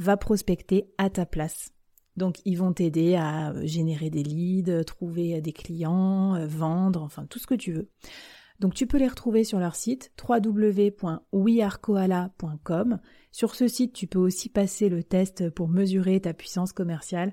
va prospecter à ta place. Donc ils vont t'aider à générer des leads, trouver des clients, euh, vendre, enfin tout ce que tu veux. Donc tu peux les retrouver sur leur site www.wearekoala.com. Sur ce site, tu peux aussi passer le test pour mesurer ta puissance commerciale.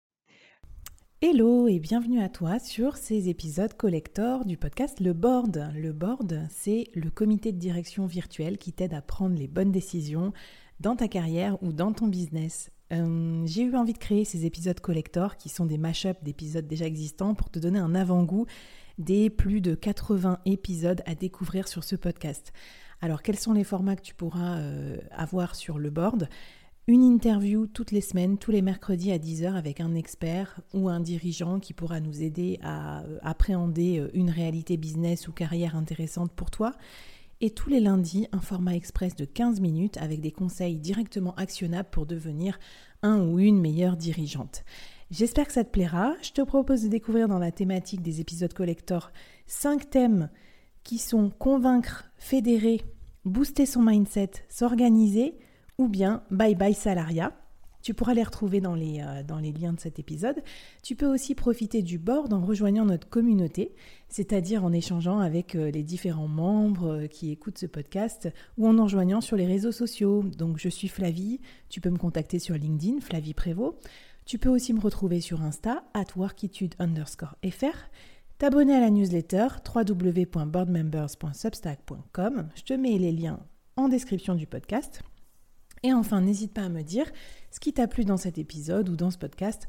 Hello et bienvenue à toi sur ces épisodes collector du podcast Le Board. Le Board, c'est le comité de direction virtuel qui t'aide à prendre les bonnes décisions dans ta carrière ou dans ton business. Euh, j'ai eu envie de créer ces épisodes collector qui sont des mash-ups d'épisodes déjà existants pour te donner un avant-goût des plus de 80 épisodes à découvrir sur ce podcast. Alors quels sont les formats que tu pourras euh, avoir sur le board? Une interview toutes les semaines, tous les mercredis à 10h avec un expert ou un dirigeant qui pourra nous aider à euh, appréhender euh, une réalité business ou carrière intéressante pour toi. Et tous les lundis, un format express de 15 minutes avec des conseils directement actionnables pour devenir un ou une meilleure dirigeante. J'espère que ça te plaira. Je te propose de découvrir dans la thématique des épisodes collector 5 thèmes qui sont convaincre, fédérer, booster son mindset, s'organiser, ou bien Bye Bye Salaria. Tu pourras les retrouver dans les, euh, dans les liens de cet épisode. Tu peux aussi profiter du board en rejoignant notre communauté, c'est-à-dire en échangeant avec euh, les différents membres euh, qui écoutent ce podcast ou en en rejoignant sur les réseaux sociaux. Donc je suis Flavie, tu peux me contacter sur LinkedIn, Flavie Prévost. Tu peux aussi me retrouver sur Insta, at workitude underscore fr. T'abonner à la newsletter www.boardmembers.substack.com. Je te mets les liens en description du podcast. Et enfin, n'hésite pas à me dire ce qui t'a plu dans cet épisode ou dans ce podcast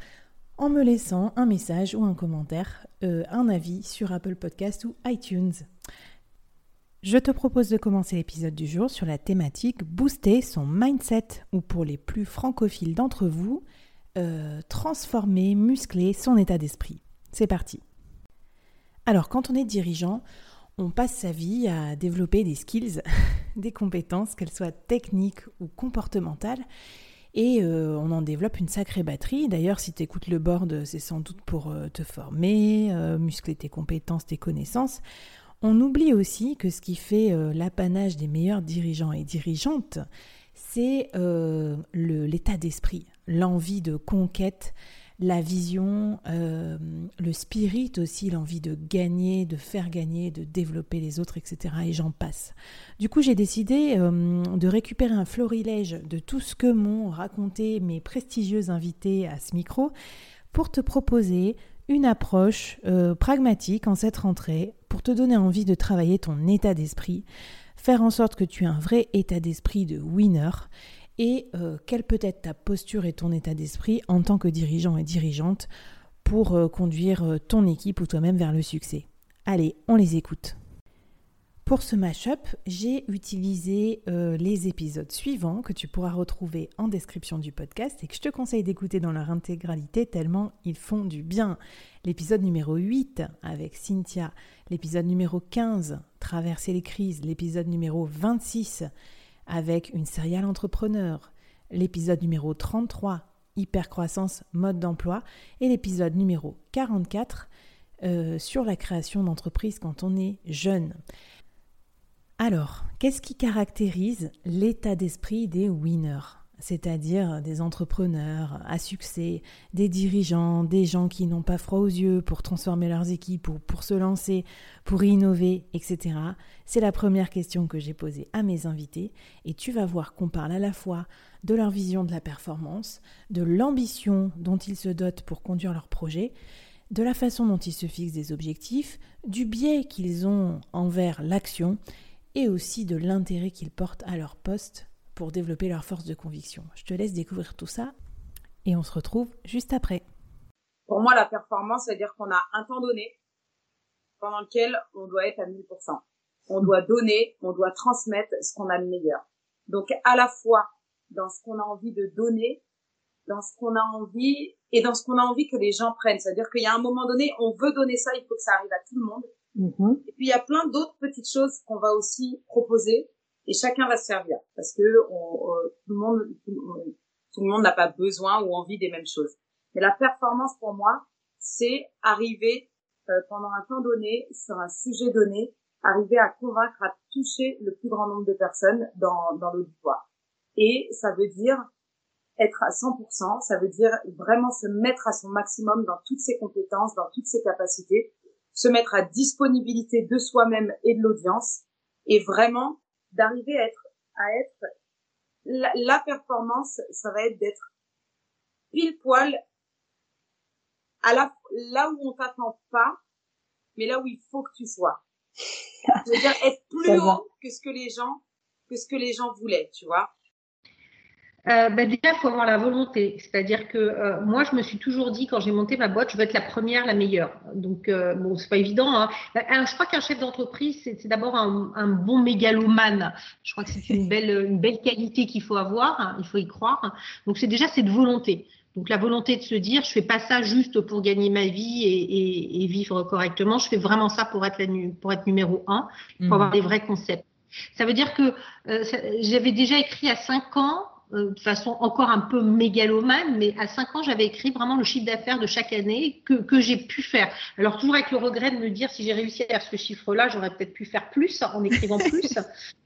en me laissant un message ou un commentaire, euh, un avis sur Apple Podcast ou iTunes. Je te propose de commencer l'épisode du jour sur la thématique Booster son mindset ou pour les plus francophiles d'entre vous, euh, transformer, muscler son état d'esprit. C'est parti. Alors quand on est dirigeant, on passe sa vie à développer des skills, des compétences, qu'elles soient techniques ou comportementales. Et euh, on en développe une sacrée batterie. D'ailleurs, si tu écoutes le board, c'est sans doute pour euh, te former, euh, muscler tes compétences, tes connaissances. On oublie aussi que ce qui fait l'apanage des meilleurs dirigeants et dirigeantes, c'est l'état d'esprit, l'envie de conquête, la vision, euh, le spirit aussi, l'envie de gagner, de faire gagner, de développer les autres, etc. Et j'en passe. Du coup, j'ai décidé euh, de récupérer un florilège de tout ce que m'ont raconté mes prestigieux invités à ce micro pour te proposer une approche euh, pragmatique en cette rentrée pour te donner envie de travailler ton état d'esprit, faire en sorte que tu aies un vrai état d'esprit de winner et euh, quelle peut être ta posture et ton état d'esprit en tant que dirigeant et dirigeante pour euh, conduire ton équipe ou toi-même vers le succès? Allez, on les écoute. Pour ce mashup, j'ai utilisé euh, les épisodes suivants que tu pourras retrouver en description du podcast et que je te conseille d'écouter dans leur intégralité tellement ils font du bien. L'épisode numéro 8 avec Cynthia, l'épisode numéro 15 Traverser les crises, l'épisode numéro 26 avec une serial entrepreneur, l'épisode numéro 33 Hypercroissance, mode d'emploi et l'épisode numéro 44 euh, sur la création d'entreprise quand on est jeune. Alors, qu'est-ce qui caractérise l'état d'esprit des winners? C'est-à-dire des entrepreneurs à succès, des dirigeants, des gens qui n'ont pas froid aux yeux pour transformer leurs équipes ou pour se lancer, pour innover, etc. C'est la première question que j'ai posée à mes invités et tu vas voir qu'on parle à la fois de leur vision de la performance, de l'ambition dont ils se dotent pour conduire leur projet, de la façon dont ils se fixent des objectifs, du biais qu'ils ont envers l'action et aussi de l'intérêt qu'ils portent à leur poste pour développer leur force de conviction. Je te laisse découvrir tout ça et on se retrouve juste après. Pour moi, la performance, c'est à dire qu'on a un temps donné pendant lequel on doit être à 1000%. On doit donner, on doit transmettre ce qu'on a de meilleur. Donc, à la fois dans ce qu'on a envie de donner, dans ce qu'on a envie et dans ce qu'on a envie que les gens prennent. C'est-à-dire qu'il y a un moment donné, on veut donner ça, il faut que ça arrive à tout le monde. Mm-hmm. Et puis il y a plein d'autres petites choses qu'on va aussi proposer et chacun va se servir parce que tout le monde tout, le monde n'a pas besoin ou envie des mêmes choses. Mais la performance pour moi, c'est arriver euh, pendant un temps donné sur un sujet donné, arriver à convaincre, à toucher le plus grand nombre de personnes dans, dans l'auditoire. Et ça veut dire être à 100%, ça veut dire vraiment se mettre à son maximum dans toutes ses compétences, dans toutes ses capacités se mettre à disponibilité de soi-même et de l'audience et vraiment d'arriver à être à être la, performance ça va être d'être pile poil à la là où on t'attend pas mais là où il faut que tu sois. Cest à dire être plus haut que ce que les gens que ce que les gens voulaient tu vois euh, bah, déjà, il faut avoir la volonté. C'est-à-dire que euh, moi, je me suis toujours dit, quand j'ai monté ma boîte, je veux être la première, la meilleure. Donc, euh, bon, c'est pas évident. Hein. Bah, je crois qu'un chef d'entreprise, c'est d'abord un, un, bon mégalomane. Je crois que c'est une belle, une belle qualité qu'il faut avoir. Hein, il faut y croire. Donc, c'est déjà cette volonté. Donc, la volonté de se dire, je fais pas ça juste pour gagner ma vie et, et, et vivre correctement. Je fais vraiment ça pour être, la, pour être numéro un, pour mmh. avoir des vrais concepts. Ça veut dire que euh, j'avais déjà écrit à 5 ans de façon encore un peu mégalomane, mais à 5 ans, j'avais écrit vraiment le chiffre d'affaires de chaque année que, que j'ai pu faire. Alors toujours avec le regret de me dire si j'ai réussi à faire ce chiffre-là, j'aurais peut-être pu faire plus en écrivant plus.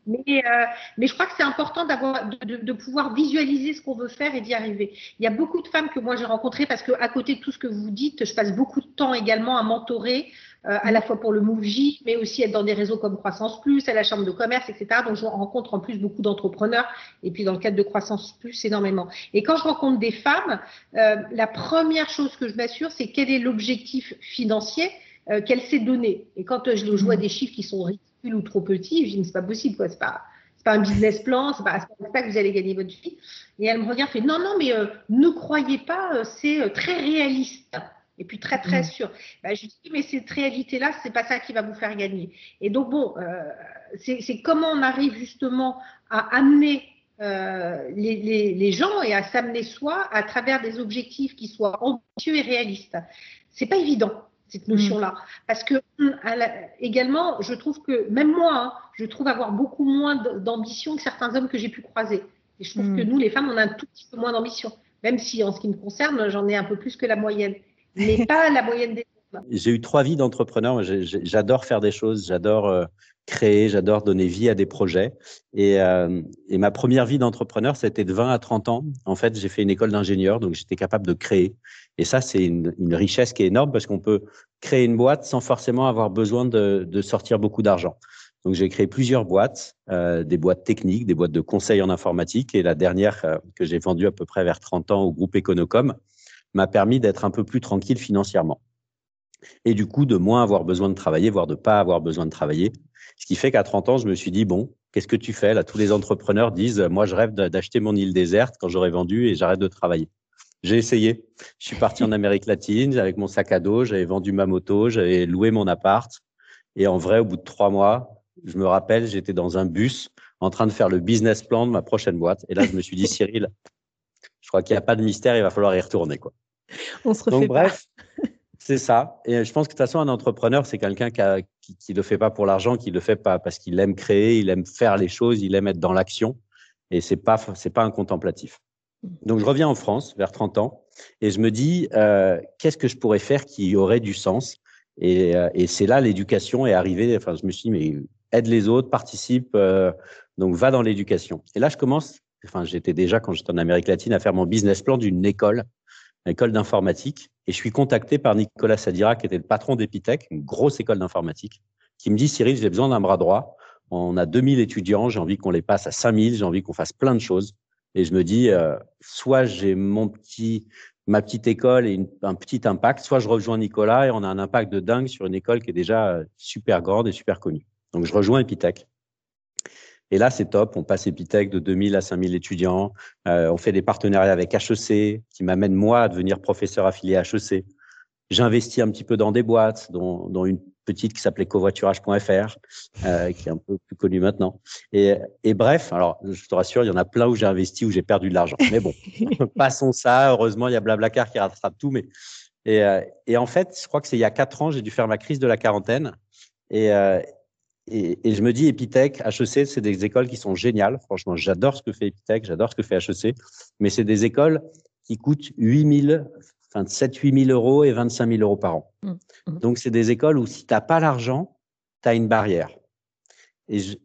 mais, euh, mais je crois que c'est important d'avoir de, de, pouvoir visualiser ce qu'on veut faire et d'y arriver. Il y a beaucoup de femmes que moi j'ai rencontrées parce que à côté de tout ce que vous dites, je passe beaucoup de temps également à mentorer euh, à la fois pour le MoveJ, mais aussi être dans des réseaux comme Croissance Plus, à la Chambre de commerce, etc. Donc, je rencontre en plus beaucoup d'entrepreneurs, et puis dans le cadre de Croissance Plus, énormément. Et quand je rencontre des femmes, euh, la première chose que je m'assure, c'est quel est l'objectif financier euh, qu'elle s'est donné. Et quand je, vois des chiffres qui sont ridicules ou trop petits, je dis, c'est pas possible, quoi, c'est pas pas un business plan, c'est pas, pas que vous allez gagner votre vie. Et elle me regarde, fait non, non, mais ne croyez pas, c'est très réaliste et puis très très mm. sûr. Bah, je dis mais cette réalité-là, c'est pas ça qui va vous faire gagner. Et donc bon, euh, c'est comment on arrive justement à amener euh, les, les, les, gens et à s'amener soi à travers des objectifs qui soient ambitieux et réalistes. C'est pas évident cette mm. notion-là, parce que également, je trouve que même moi, hein, je trouve avoir beaucoup moins d'ambition que certains hommes que j'ai pu croiser. Et je trouve que mm. nous, les femmes, on a un tout petit peu moins d'ambition, même si en ce qui me concerne, j'en ai un peu plus que la moyenne J'ai eu trois vies d'entrepreneur. J'adore faire des choses, j'adore euh, créer, j'adore donner vie à des projets. Et, euh, ma première vie d'entrepreneur, c'était de 20 à 30 ans. En fait, j'ai fait une école d'ingénieur, donc j'étais capable de créer. Et ça, c'est une, richesse qui est énorme parce qu'on peut créer une boîte sans forcément avoir besoin de, sortir beaucoup d'argent. Donc, j'ai créé plusieurs boîtes, euh, des boîtes techniques, des boîtes de conseil en informatique. Et la dernière que j'ai vendue à peu près vers 30 ans au groupe Econocom m'a permis d'être un peu plus tranquille financièrement. Et du coup, de moins avoir besoin de travailler, voire de pas avoir besoin de travailler. Ce qui fait qu'à 30 ans, je me suis dit, bon, qu'est-ce que tu fais Là, tous les entrepreneurs disent, moi, je rêve d'acheter mon île déserte quand j'aurai vendu et j'arrête de travailler. J'ai essayé. Je suis parti en Amérique latine avec mon sac à dos, j'avais vendu ma moto, j'avais loué mon appart. Et en vrai, au bout de trois mois, je me rappelle, j'étais dans un bus en train de faire le business plan de ma prochaine boîte. Et là, je me suis dit, Cyril, je crois qu'il n'y a pas de mystère, il va falloir y retourner. Quoi. On se refait Donc, bref, c'est ça. Et je pense que de toute façon, un entrepreneur, c'est quelqu'un qui ne le fait pas pour l'argent, qui le fait pas parce qu'il aime créer, il aime faire les choses, il aime être dans l'action. Et c'est pas, c'est pas un contemplatif. Donc, je reviens en France vers 30 ans et je me dis, euh, qu'est-ce que je pourrais faire qui aurait du sens? Et, euh, et c'est là l'éducation est arrivée. Enfin, je me suis dit, mais aide les autres, participe, euh, donc va dans l'éducation. Et là, je commence, enfin, j'étais déjà quand j'étais en Amérique latine à faire mon business plan d'une école, une école d'informatique, et je suis contacté par Nicolas Sadira, qui était le patron d'Epitech, une grosse école d'informatique, qui me dit, Cyril, j'ai besoin d'un bras droit. On a 2000 étudiants, j'ai envie qu'on les passe à 5000, j'ai envie qu'on fasse plein de choses. Et je me dis, euh, soit j'ai mon petit, ma petite école et un petit impact, soit je rejoins Nicolas et on a un impact de dingue sur une école qui est déjà euh, super grande et super connue. Donc, je rejoins Epitech. Et là, c'est top. On passe Epitech de 2000 à 5000 étudiants. Euh, on fait des partenariats avec HEC qui m'amènent, moi, à devenir professeur affilié à HEC. J'investis un petit peu dans des boîtes, dont, dont une petite qui s'appelait covoiturage.fr, euh, qui est un peu plus connue maintenant. Et, et, bref, alors, je te rassure, il y en a plein où j'ai investi, où j'ai perdu de l'argent. Mais bon, passons ça. Heureusement, il y a Blablacar qui rattrape tout. Mais et, euh, et en fait, je crois que c'est il y a quatre ans, j'ai dû faire ma crise de la quarantaine. Et, et, et, je me dis, Epitech, HEC, c'est des écoles qui sont géniales. Franchement, j'adore ce que fait Epitech, j'adore ce que fait HEC, mais c'est des écoles qui coûtent 8 000, enfin 7 8 000 euros et 25 000 euros par an. Mmh, mmh. Donc, c'est des écoles où si tu n'as pas l'argent, tu as une barrière. Et, je,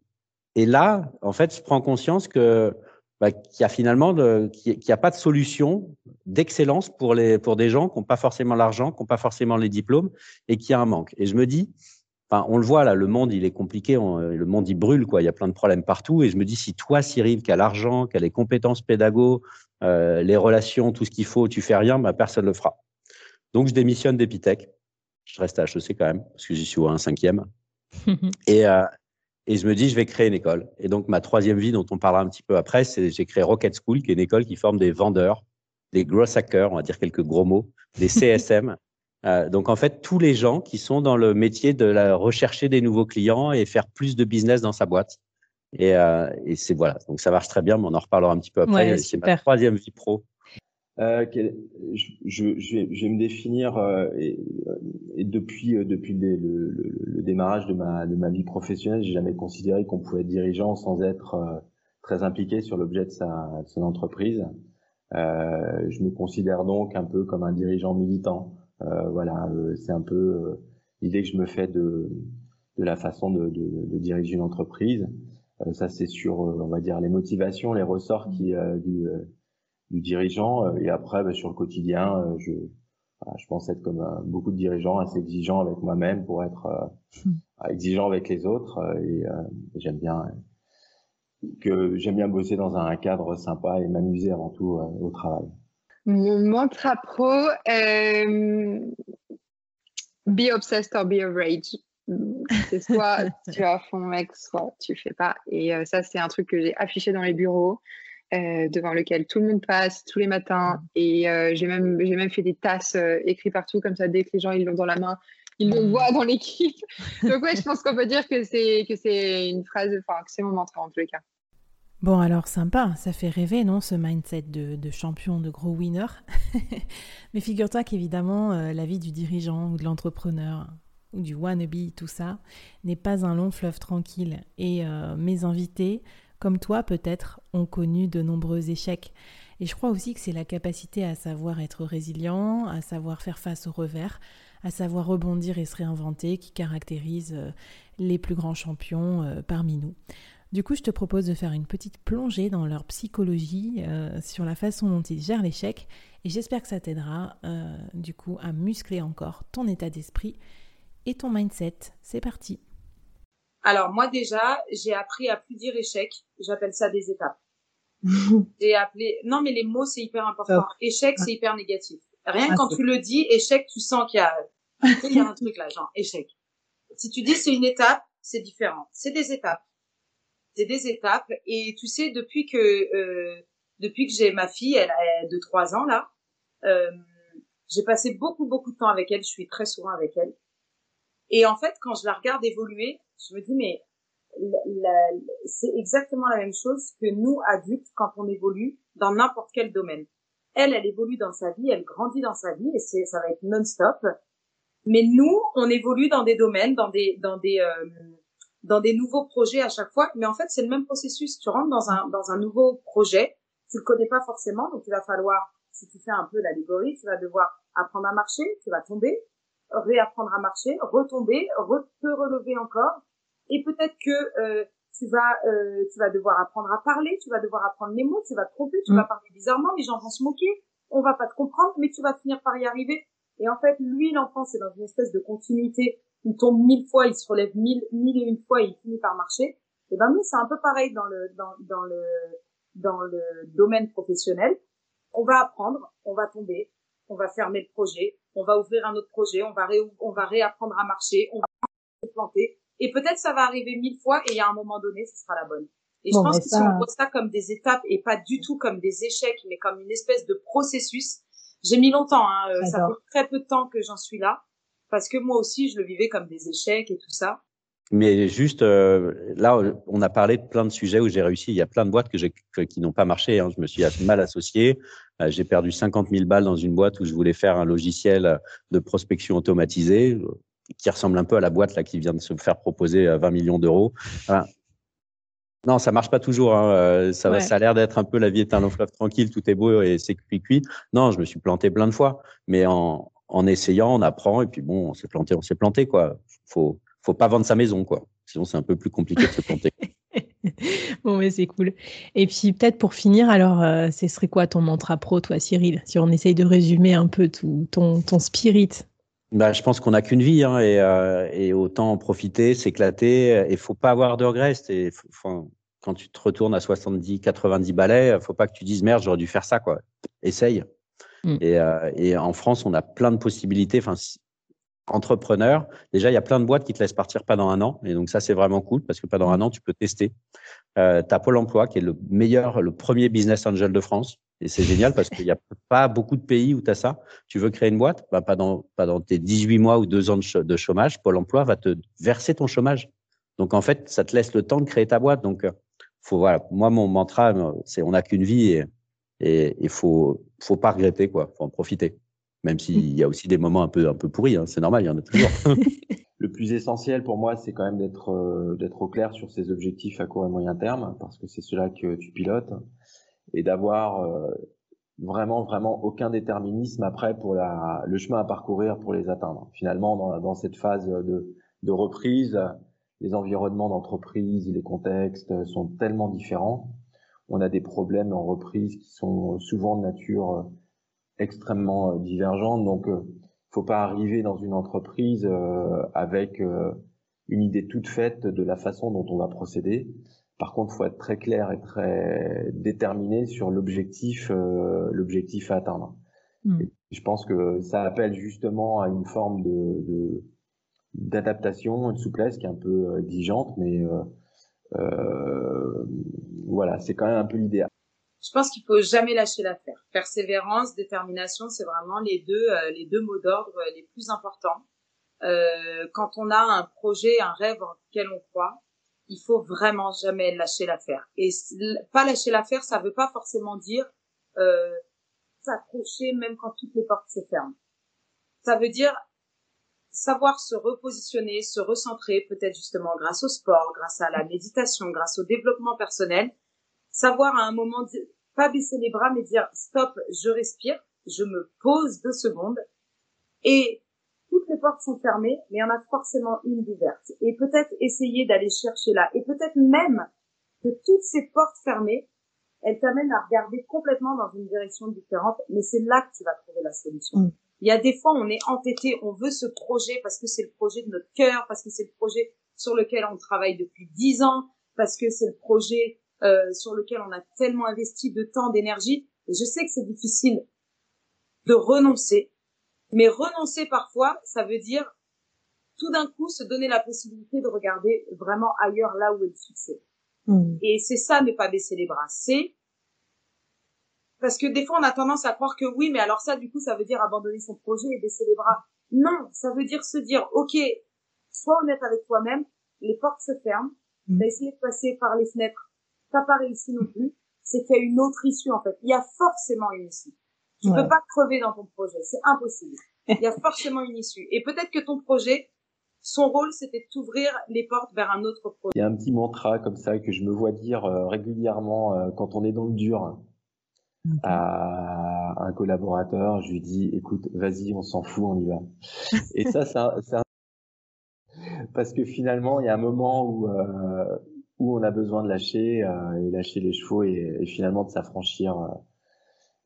et là, en fait, je prends conscience que bah, qu'il y a finalement qu'il n'y a pas de solution d'excellence pour les pour des gens qui n'ont pas forcément l'argent, qui n'ont pas forcément les diplômes et qui a un manque. Et je me dis, on le voit là, le monde il est compliqué, le monde il brûle quoi. Il y a plein de problèmes partout et je me dis si toi Cyril qui a l'argent, qui a les compétences pédago, euh, les relations, tout ce qu'il faut, tu fais rien, bah, personne le fera. Donc je démissionne d'Epitech. Je reste à HEC quand même parce que j'y suis à un cinquième. et euh, et je me dis je vais créer une école. Et donc ma troisième vie dont on parlera un petit peu après, c'est j'ai créé Rocket School qui est une école qui forme des vendeurs, des gros hackers, on va dire quelques gros mots, des CSM. Euh, donc en fait, tous les gens qui sont dans le métier de la, rechercher des nouveaux clients et faire plus de business dans sa boîte. Et, euh, et c'est voilà, donc ça marche très bien, mais on en reparlera un petit peu après. Ouais, c'est ma troisième vie pro. Euh, je, je, je, vais, je, vais, me définir euh, et, et, depuis euh, depuis le, le, le, démarrage de ma de ma vie professionnelle, j'ai jamais considéré qu'on pouvait être dirigeant sans être euh, très impliqué sur l'objet de sa de son entreprise. je me considère donc un peu comme un dirigeant militant. Euh, voilà, euh, c'est un peu euh, l'idée que je me fais de, de la façon de, de, de diriger une entreprise. ça, c'est sur, on va dire, les motivations, les ressorts qui, du, du dirigeant. Et après, bah, sur le quotidien, je, je pense être comme beaucoup de dirigeants, assez exigeant avec moi-même pour être hmm. exigeant avec les autres. et j'aime bien que j'aime bien bosser dans un cadre sympa et m'amuser avant tout au travail. Mon mantra pro, euh, be obsessed or be rage. C'est soit tu as fond mec, soit tu fais pas. Et euh, ça, c'est un truc que j'ai affiché dans les bureaux, euh, devant lequel tout le monde passe tous les matins. Et j'ai même, même fait des tasses écrites partout, comme ça, dès que les gens ils l'ont dans la main, ils le voient dans l'équipe. Donc ouais, je pense qu'on peut dire que c'est, que c'est une phrase, enfin, que c'est mon mantra en tous les cas. Bon, alors sympa, ça fait rêver, non, ce mindset de, champion, de gros winner? Mais figure-toi qu'évidemment, euh, la vie du dirigeant ou de l'entrepreneur ou du wannabe, tout ça, n'est pas un long fleuve tranquille. Et euh, mes invités, comme toi peut-être, ont connu de nombreux échecs. Et je crois aussi que c'est la capacité à savoir être résilient, à savoir faire face au revers, à savoir rebondir et se réinventer qui caractérise euh, les plus grands champions parmi nous. Du coup, je te propose de faire une petite plongée dans leur psychologie, euh, sur la façon dont ils gèrent l'échec, et j'espère que ça t'aidera du coup à muscler encore ton état d'esprit et ton mindset. C'est parti. Alors moi déjà, j'ai appris à plus dire échec. J'appelle ça des étapes. j'ai appelé. Non mais les mots c'est hyper important. Échec c'est hyper négatif. Rien que quand tu le dis échec, tu sens qu'il y a il y a un truc là, genre échec. Si tu dis c'est une étape, c'est différent. C'est des étapes. C'est des étapes. Et tu sais depuis que euh, depuis que j'ai ma fille, elle a de trois ans là, euh, j'ai passé beaucoup beaucoup de temps avec elle. Je suis très souvent avec elle. Et en fait, quand je la regarde évoluer, je me dis, mais c'est exactement la même chose que nous, adultes, quand on évolue dans n'importe quel domaine. Elle, elle évolue dans sa vie, elle grandit dans sa vie, et ça va être non-stop. Mais nous, on évolue dans des domaines, dans des, dans des, euh, dans des nouveaux projets à chaque fois. Mais en fait, c'est le même processus. Tu rentres dans un, dans un nouveau projet, tu le connais pas forcément, donc il va falloir, si tu fais un peu l'allégorie, tu vas devoir apprendre à marcher, tu vas tomber, réapprendre à marcher, retomber, re te relever encore, et peut-être que euh, tu vas euh, tu vas devoir apprendre à parler, tu vas devoir apprendre les mots, tu vas te tromper, tu vas mm. parler bizarrement, les gens vont se moquer, on va pas te comprendre, mais tu vas finir par y arriver. Et en fait, lui, l'enfant, c'est dans une espèce de continuité. Il tombe mille fois, il se relève mille, mille et une fois, et il finit par marcher. Et ben nous, c'est un peu pareil dans le dans, dans le dans le domaine professionnel. On va apprendre, on va tomber, on va fermer le projet, on va ouvrir un autre projet, on va, on va réapprendre à marcher, on va se planter. Et peut-être ça va arriver mille fois et à un moment donné, ce sera la bonne. Et je pense que si on voit ça comme des étapes et pas du tout comme des échecs, mais comme une espèce de processus, j'ai mis longtemps, hein, euh, ça fait très peu de temps que j'en suis là, parce que moi aussi, je le vivais comme des échecs et tout ça. Mais juste, euh, là, on a parlé de plein de sujets où j'ai réussi. Il y a plein de boîtes que qui n'ont pas marché. Hein. Je me suis mal associé. Euh, j'ai perdu 50 000 balles dans une boîte où je voulais faire un logiciel de prospection automatisée qui ressemble un peu à la boîte là qui vient de se faire proposer 20 millions d'euros. non, ça marche pas toujours. Hein. Euh, ça, ça a l'air d'être un peu la vie est un long fleuve tranquille, tout est beau et c'est cuit cuit. Non, je me suis planté plein de fois, mais en, en essayant, on apprend et puis bon, on s'est planté, on s'est planté quoi. Faut faut pas vendre sa maison, quoi. Sinon, c'est un peu plus compliqué de se planter. bon, mais c'est cool. Et puis, peut-être pour finir, alors, euh, ce serait quoi ton mantra pro, toi, Cyril Si on essaye de résumer un peu tout, ton, ton spirit? Bah, je pense qu'on n'a qu'une vie hein, et, euh, et, autant en profiter, s'éclater. Il faut pas avoir de regrets. quand tu te retournes à 70, 90 balais, faut pas que tu dises merde, j'aurais dû faire ça. quoi. Essaye. Mm. Et, euh, et, en France, on a plein de possibilités. Enfin, entrepreneur, déjà, il y a plein de boîtes qui te laissent partir pendant un an. Et donc, ça, c'est vraiment cool parce que pendant un an, tu peux tester. Euh, tu as Pôle emploi qui est le meilleur, le premier business angel de France. Et c'est génial parce qu'il n'y a pas beaucoup de pays où tu as ça. Tu veux créer une boîte, bah, pas, dans, pas dans tes 18 mois ou deux ans de, chômage. Pôle emploi va te verser ton chômage. Donc, en fait, ça te laisse le temps de créer ta boîte. Donc, euh, faut, voilà, moi, mon mantra, c'est on n'a qu'une vie et il faut, faut pas regretter, quoi. faut en profiter. Même s'il y a aussi des moments un peu, un peu pourris, hein, c'est normal, il y en a toujours. le plus essentiel pour moi, c'est quand même d'être euh, d'être au clair sur ses objectifs à court et moyen terme, parce que c'est cela que tu pilotes, et d'avoir euh, vraiment, vraiment aucun déterminisme après pour la, le chemin à parcourir pour les atteindre. Finalement, dans, dans cette phase de, de reprise, les environnements d'entreprise, les contextes sont tellement différents. On a des problèmes en reprise qui sont souvent de nature extrêmement euh, divergentes. Donc, euh, faut pas arriver dans une entreprise euh, avec une idée toute faite de la façon dont on va procéder. Par contre, faut être très clair et très déterminé sur l'objectif, l'objectif à atteindre. Hmm. je pense que ça appelle justement à une forme de, d'adaptation, une souplesse qui est un peu exigeante, mais euh, voilà, c'est quand même un peu l'idéal je pense qu'il faut jamais lâcher l'affaire. Persévérance, détermination, c'est vraiment les deux euh, les deux mots d'ordre euh, les plus importants. Euh, quand on a un projet, un rêve en lequel on croit, il faut vraiment jamais lâcher l'affaire. Et pas lâcher l'affaire, ça veut pas forcément dire euh, s'accrocher même quand toutes les portes se ferment. Ça veut dire savoir se repositionner, se recentrer, peut-être justement grâce au sport, grâce à la méditation, grâce au développement personnel, savoir à un moment pas baisser les bras, mais dire stop, je respire, je me pose deux secondes et toutes les portes sont fermées, mais il y en a forcément une d'ouverte. Et peut-être essayer d'aller chercher là. Et peut-être même que toutes ces portes fermées, elles t'amènent à regarder complètement dans une direction différente, mais c'est là que tu vas trouver la solution. Mm. Il y a des fois, on est entêté, on veut ce projet parce que c'est le projet de notre cœur, parce que c'est le projet sur lequel on travaille depuis dix ans, parce que c'est le projet euh, sur lequel on a tellement investi de temps, d'énergie. Et je sais que c'est difficile de renoncer, mais renoncer parfois, ça veut dire tout d'un coup se donner la possibilité de regarder vraiment ailleurs là où est le succès. Hmm. Et c'est ça, ne pas baisser les bras. C'est parce que des fois on a tendance à croire que oui, mais alors ça, du coup, ça veut dire abandonner son projet et baisser les bras. Non, ça veut dire se dire, ok, sois honnête avec toi-même, les portes se ferment, mmh. t'as essayé de passer par les fenêtres, t'as pas réussi non plus, c'est qu'il y a une autre issue en fait. Il y a forcément une issue. Tu peux pas crever dans ton projet, c'est impossible. Il y a forcément une issue. Et peut-être que ton projet, son rôle, c'était de t'ouvrir les portes vers un autre projet. Il y a un petit mantra comme ça que je me vois dire euh, régulièrement euh, quand on est dans le dur à un collaborateur. Je lui dis, écoute, vas-y, on s'en fout, on y va. Et ça, c'est un, parce que finalement, il y a un moment où euh, où on a besoin de lâcher euh, et lâcher les chevaux et, et finalement de s'affranchir. Euh.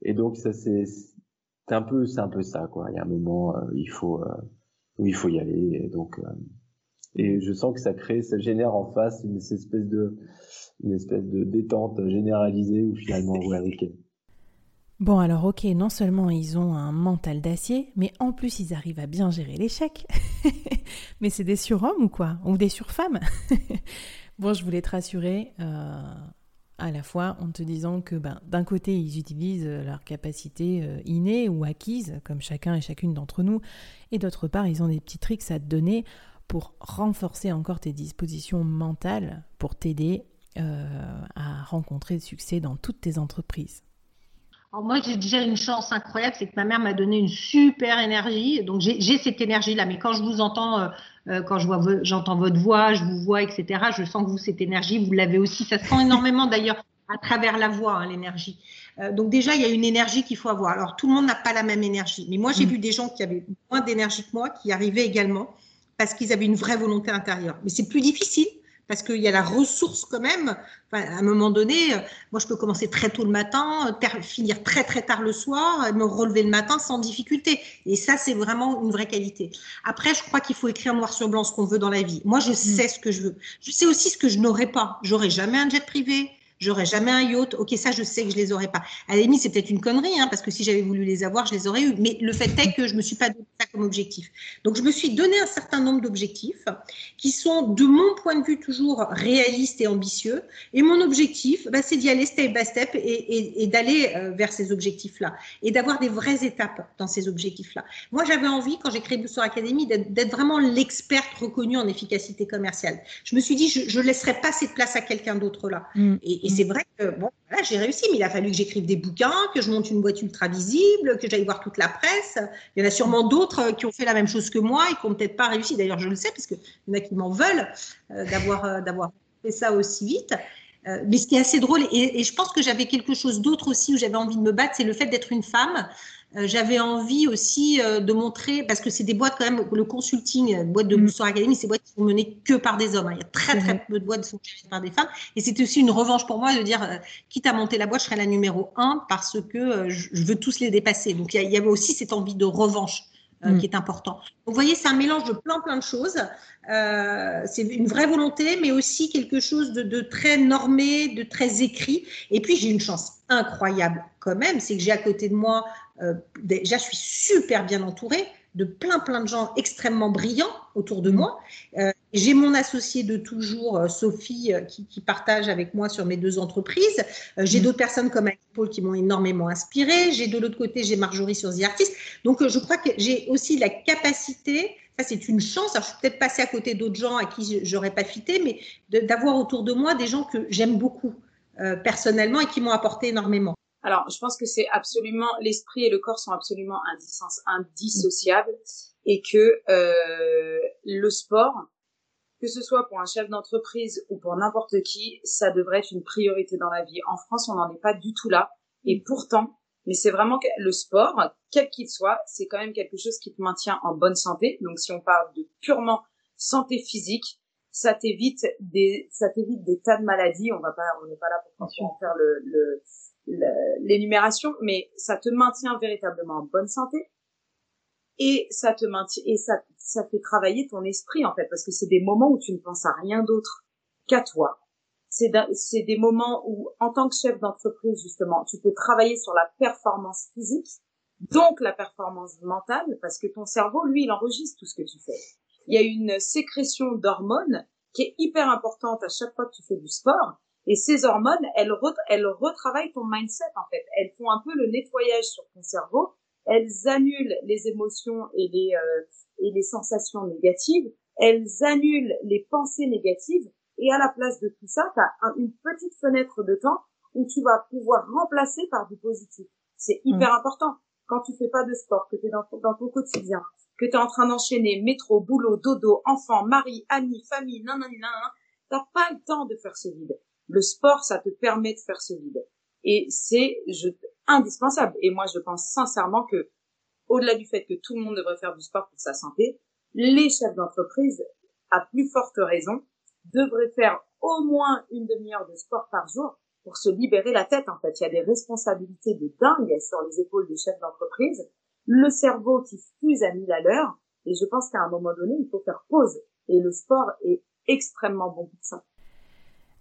Et donc ça c'est c'est un peu c'est un peu ça quoi. Il y a un moment euh, il faut euh, où il faut y aller. Et donc et je sens que ça crée, ça génère en face une, espèce de une espèce de détente généralisée où finalement ouais ok. Bon alors ok, non seulement ils ont un mental d'acier, mais en plus ils arrivent à bien gérer l'échec. mais c'est des surhommes ou quoi? Ou des surfemmes? Bon, je voulais te rassurer euh, à la fois en te disant que ben, d'un côté, ils utilisent leur capacité euh, innée ou acquise, comme chacun et chacune d'entre nous, et d'autre part, ils ont des petits tricks à te donner pour renforcer encore tes dispositions mentales, pour t'aider euh, à rencontrer le succès dans toutes tes entreprises. Alors moi, j'ai déjà une chance incroyable, c'est que ma mère m'a donné une super énergie. Donc j'ai cette énergie-là, mais quand je vous entends euh, quand je vois, j'entends votre voix, je vous vois, etc. Je sens que vous, cette énergie, vous l'avez aussi. Ça se sent énormément d'ailleurs à travers la voix, hein, l'énergie. Euh, donc déjà, il y a une énergie qu'il faut avoir. Alors tout le monde n'a pas la même énergie, mais moi j'ai mm. vu des gens qui avaient moins d'énergie que moi, qui arrivaient également parce qu'ils avaient une vraie volonté intérieure. Mais c'est plus difficile parce qu'il y a la ressource quand même. à un moment donné, euh, moi, je peux commencer très tôt le matin, finir très très tard le soir, me relever le matin sans difficulté. Et ça, c'est vraiment une vraie qualité. Après, je crois qu'il faut écrire noir sur blanc ce qu'on veut dans la vie. Moi, je mm. sais ce que je veux. Je sais aussi ce que je n'aurai pas. J'aurai jamais un jet privé. J'aurais jamais un yacht. Ok, ça, je sais que je les aurais pas. À la limite, c'est peut-être une connerie, hein, parce que si j'avais voulu les avoir, je les aurais eu. Mais le fait est que je me suis pas donné ça comme objectif. Donc, je me suis donné un certain nombre d'objectifs qui sont, de mon point de vue, toujours réalistes et ambitieux. Et mon objectif, bah, c'est d'y aller step by step et, et, et d'aller euh, vers ces objectifs-là et d'avoir des vraies étapes dans ces objectifs-là. Moi, j'avais envie, quand j'ai créé Booster Academy, d'être vraiment l'experte reconnue en efficacité commerciale. Je me suis dit, je, ne laisserai pas cette place à quelqu'un d'autre là. Mm. Et, et c'est vrai que bon, j'ai réussi, mais il a fallu que j'écrive des bouquins, que je monte une boîte ultra visible, que j'aille voir toute la presse. Il y en a sûrement d'autres euh, qui ont fait la même chose que moi et qui n'ont peut-être pas réussi. D'ailleurs, je le sais, parce qu'il y en a qui m'en veulent euh, d'avoir euh, d'avoir fait ça aussi vite. mais ce qui est assez drôle, et, et je pense que j'avais quelque chose d'autre aussi où j'avais envie de me battre, c'est le fait d'être une femme. Euh, j'avais envie aussi euh, de montrer, parce que c'est des boîtes quand même, le consulting, euh, boîte de mm. Academy, c'est boîtes qui sont menées que par des hommes. Hein. Il y a très très peu de boîtes qui sont menées par des femmes. Et c'était aussi une revanche pour moi de dire, quitte à monter la boîte, je serai la numéro un parce que je veux tous les dépasser. Donc il y, avait aussi cette envie de revanche. Mm. qui est important. Donc, vous voyez, c'est un mélange de plein plein de choses. Euh, c'est une vraie volonté, mais aussi quelque chose de, de, très normé, de très écrit. Et puis j'ai une chance incroyable quand même, c'est que j'ai à côté de moi euh, déjà, je suis super bien entourée de plein plein de gens extrêmement brillants autour de mmh. moi. Euh, j'ai mon associé de toujours, euh, Sophie, qui, qui, partage avec moi sur mes deux entreprises. j'ai mmh. d'autres personnes comme Paul qui m'ont énormément inspirée. J'ai de l'autre côté, j'ai Marjorie sur The Artist. Donc, je crois que j'ai aussi la capacité ça c'est une chance. Alors, je suis peut-être passée à côté d'autres gens à qui j'aurais pas fité, mais d'avoir autour de moi des gens que j'aime beaucoup personnellement et qui m'ont apporté énormément. Alors, je pense que c'est absolument l'esprit et le corps sont absolument indissociables et que euh, le sport que ce soit pour un chef d'entreprise ou pour n'importe qui, ça devrait être une priorité dans la vie. En France, on n'en est pas du tout là. Et pourtant, mais c'est vraiment que le sport, quel qu'il soit, c'est quand même quelque chose qui te maintient en bonne santé. Donc si on parle de purement santé physique, ça t'évite des, ça t'évite des tas de maladies. On va pas, on n'est pas là pour faire le, l'énumération, mais ça te maintient véritablement en bonne santé et ça te maintient et ça, ça fait travailler ton esprit en fait parce que c'est des moments où tu ne penses à rien d'autre qu'à toi. C'est des moments où en tant que chef d'entreprise justement, tu peux travailler sur la performance physique, donc la performance mentale parce que ton cerveau lui il enregistre tout ce que tu fais. Il y a une sécrétion d'hormones qui est hyper importante à chaque fois que tu fais du sport et ces hormones, elles, elles retravaillent ton mindset en fait. Elles font un peu le nettoyage sur ton cerveau. Elles annulent les émotions et les euh, et les sensations négatives. Elles annulent les pensées négatives. Et à la place de tout ça, tu as une petite fenêtre de temps où tu vas pouvoir remplacer par du positif. C'est hyper mmh. important. Quand tu fais pas de sport, que tu es dans, dans ton quotidien, que tu es en train d'enchaîner métro, boulot, dodo, enfant, mari, amis, famille, nan, nan, nan, t'as pas le temps de faire ce vide. Le sport, ça te permet de faire ce vide. Et c'est indispensable. Et moi, je pense sincèrement que, au-delà du fait que tout le monde devrait faire du sport pour sa santé, les chefs d'entreprise, à plus forte raison, devraient faire au moins une demi-heure de sport par jour pour se libérer la tête. En fait, il y a des responsabilités de dingue sur les épaules des chefs d'entreprise. Le cerveau qui fuse à mille à l'heure. Et je pense qu'à un moment donné, il faut faire pause. Et le sport est extrêmement bon pour ça.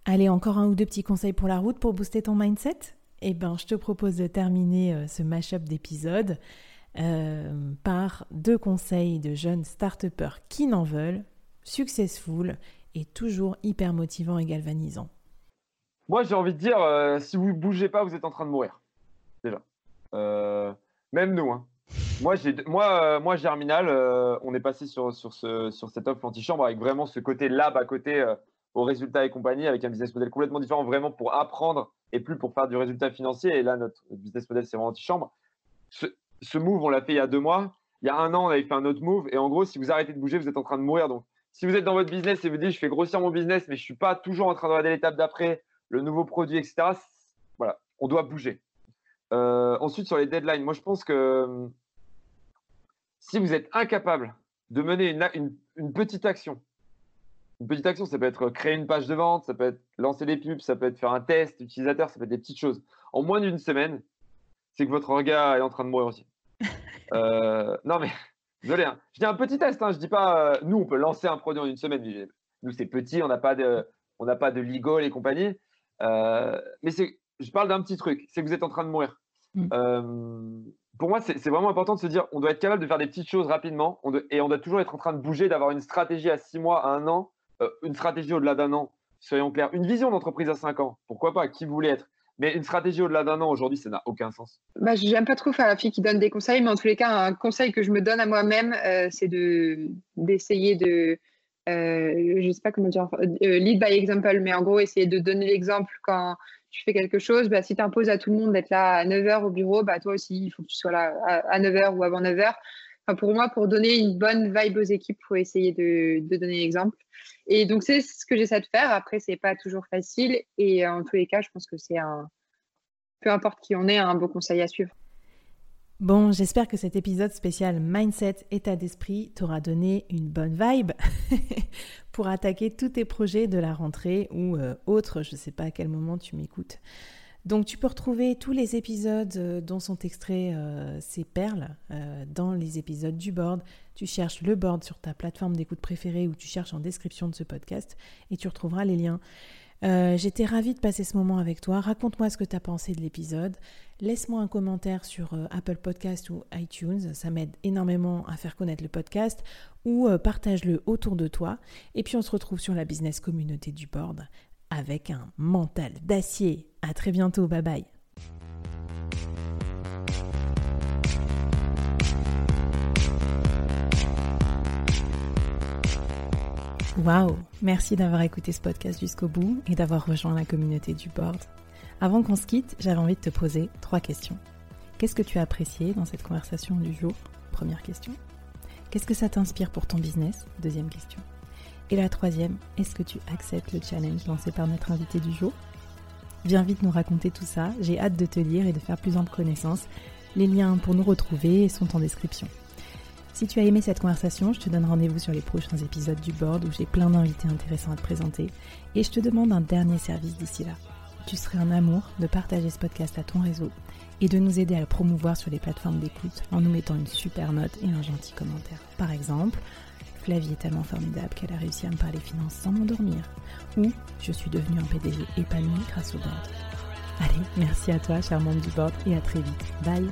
Allez, encore un ou deux petits conseils pour la route pour booster ton mindset? Eh ben, je te propose de terminer euh, ce mashup d'épisodes euh, par deux conseils de jeunes start qui n'en veulent, successful et toujours hyper motivants et galvanisants. Moi, j'ai envie de dire, euh, si vous ne bougez pas, vous êtes en train de mourir. Déjà. même nous. Hein. Moi, moi, moi, Germinal, on est passé sur, sur, ce, sur cette offre antichambre avec vraiment ce côté lab à côté aux résultats et compagnie, avec un business model complètement différent, vraiment pour apprendre et plus pour faire du résultat financier. Et là, notre, business model, c'est vraiment anti-chambre. Move, on l'a fait il y a deux mois. Il y a un an, on avait fait un autre move. Et en gros, si vous arrêtez de bouger, vous êtes en train de mourir. Donc, si vous êtes dans votre business et vous dites, je fais grossir mon business, mais je ne suis pas toujours en train de regarder l'étape d'après, le nouveau produit, etc., voilà, on doit bouger. Euh, ensuite, sur les deadlines, moi, je pense que si vous êtes incapable de mener une petite action une petite action, ça peut être créer une page de vente, ça peut être lancer des pubs, ça peut être faire un test utilisateur, ça peut être des petites choses. En moins d'une semaine, c'est que votre regard est en train de mourir aussi. Euh, non, mais désolé, hein. je dis un petit test, hein. je dis pas, euh, nous, on peut lancer un produit en une semaine. Nous, c'est petit, on n'a pas de, on n'a pas de legal et compagnie. Euh, mais c'est, je parle d'un petit truc, c'est que vous êtes en train de mourir. Mm. pour moi, c'est vraiment important de se dire, on doit être capable de faire des petites choses rapidement et on doit toujours être en train de bouger, d'avoir une stratégie à six mois, à un an une stratégie au-delà d'un an, soyons clairs, une vision d'entreprise à cinq ans, pourquoi pas, qui voulait être mais une stratégie au-delà d'un an, aujourd'hui, ça n'a aucun sens. Bah, J'aime pas trop faire la fille qui donne des conseils, mais en tous les cas, un conseil que je me donne à moi-même, euh, c'est d'essayer de, euh, je sais pas comment dire, euh, lead by example, mais en gros, essayer de donner l'exemple quand tu fais quelque chose. Bah, si tu imposes à tout le monde d'être là à 9h au bureau, bah, toi aussi, il faut que tu sois là à, 9h ou avant 9h. Pour moi, pour donner une bonne vibe aux équipes, il faut essayer de, donner l'exemple. Et donc, c'est ce que j'essaie de faire. Après, c'est pas toujours facile. Et en tous les cas, je pense que c'est un. Peu importe qui on est, un beau conseil à suivre. Bon, j'espère que cet épisode spécial Mindset, état d'esprit t'aura donné une bonne vibe pour attaquer tous tes projets de la rentrée ou euh, autres. Je ne sais pas à quel moment tu m'écoutes. Donc tu peux retrouver tous les épisodes euh, dont sont extraits euh, ces perles euh, dans les épisodes du board. Tu cherches le board sur ta plateforme d'écoute préférée ou tu cherches en description de ce podcast et tu retrouveras les liens. J'étais ravie de passer ce moment avec toi. Raconte-moi ce que tu as pensé de l'épisode. Laisse-moi un commentaire sur Apple Podcast ou iTunes. Ça m'aide énormément à faire connaître le podcast ou partage-le autour de toi. Et puis on se retrouve sur la business communauté du board avec un mental d'acier. À très bientôt, bye bye. Waouh Merci d'avoir écouté ce podcast jusqu'au bout et d'avoir rejoint la communauté du board. Avant qu'on se quitte, j'avais envie de te poser trois questions. Qu'est-ce que tu as apprécié dans cette conversation du jour? Première question. Qu'est-ce que ça t'inspire pour ton business? Deuxième question. Et la troisième, est-ce que tu acceptes le challenge lancé par notre invité du jour? Viens vite nous raconter tout ça, j'ai hâte de te lire et de faire plus ample connaissance. Les liens pour nous retrouver sont en description. Si tu as aimé cette conversation, je te donne rendez-vous sur les prochains épisodes du board où j'ai plein d'invités intéressants à te présenter. Et je te demande un dernier service d'ici là. Tu serais un amour de partager ce podcast à ton réseau et de nous aider à le promouvoir sur les plateformes d'écoute en nous mettant une super note et un gentil commentaire. Par exemple, Flavie est tellement formidable qu'elle a réussi à me parler finances sans m'endormir. Ou je suis devenue un PDG épanoui grâce au board. Allez, merci à toi, charmante du board, et à très vite. Bye